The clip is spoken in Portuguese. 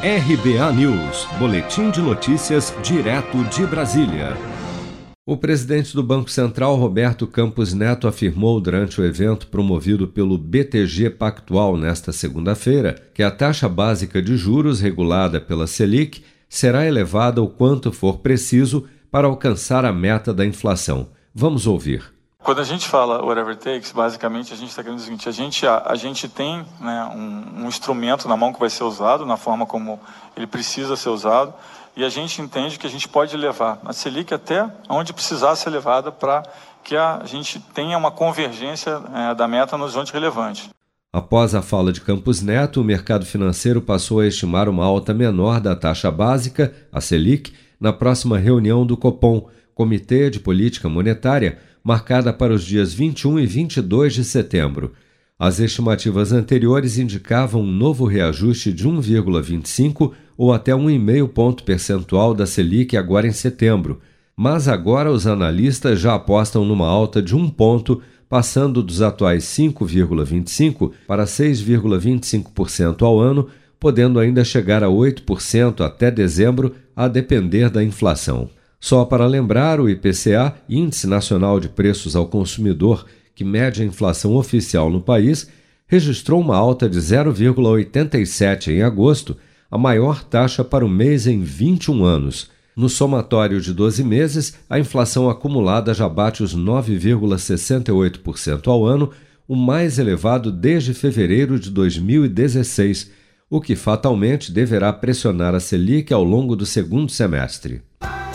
RBA News, Boletim de Notícias, direto de Brasília. O presidente do Banco Central, Roberto Campos Neto, afirmou durante o evento promovido pelo BTG Pactual nesta segunda-feira que a taxa básica de juros regulada pela Selic será elevada o quanto for preciso para alcançar a meta da inflação. Vamos ouvir. Quando a gente fala whatever takes, basicamente a gente está querendo dizer o seguinte: a gente, a, a gente tem né, um, um, instrumento na mão que vai ser usado, na forma como ele precisa ser usado, e a gente entende que a gente pode levar a Selic até onde precisar ser levada para que a gente tenha uma convergência é, da meta no horizonte relevante. Após a fala de Campos Neto, o mercado financeiro passou a estimar uma alta menor da taxa básica, a Selic, na próxima reunião do Copom, Comitê de Política Monetária marcada para os dias 21 e 22 de setembro. As estimativas anteriores indicavam um novo reajuste de 1,25 ou até 1,5 ponto percentual da Selic agora em setembro, mas agora os analistas já apostam numa alta de um ponto, passando dos atuais 5,25 para 6,25% ao ano, podendo ainda chegar a 8% até dezembro, a depender da inflação. Só para lembrar, o IPCA, Índice Nacional de Preços ao Consumidor, que mede a inflação oficial no país, registrou uma alta de 0,87 em agosto, a maior taxa para o mês em 21 anos. No somatório de 12 meses, a inflação acumulada já bate os 9,68% ao ano, o mais elevado desde fevereiro de 2016, o que fatalmente deverá pressionar a Selic ao longo do segundo semestre.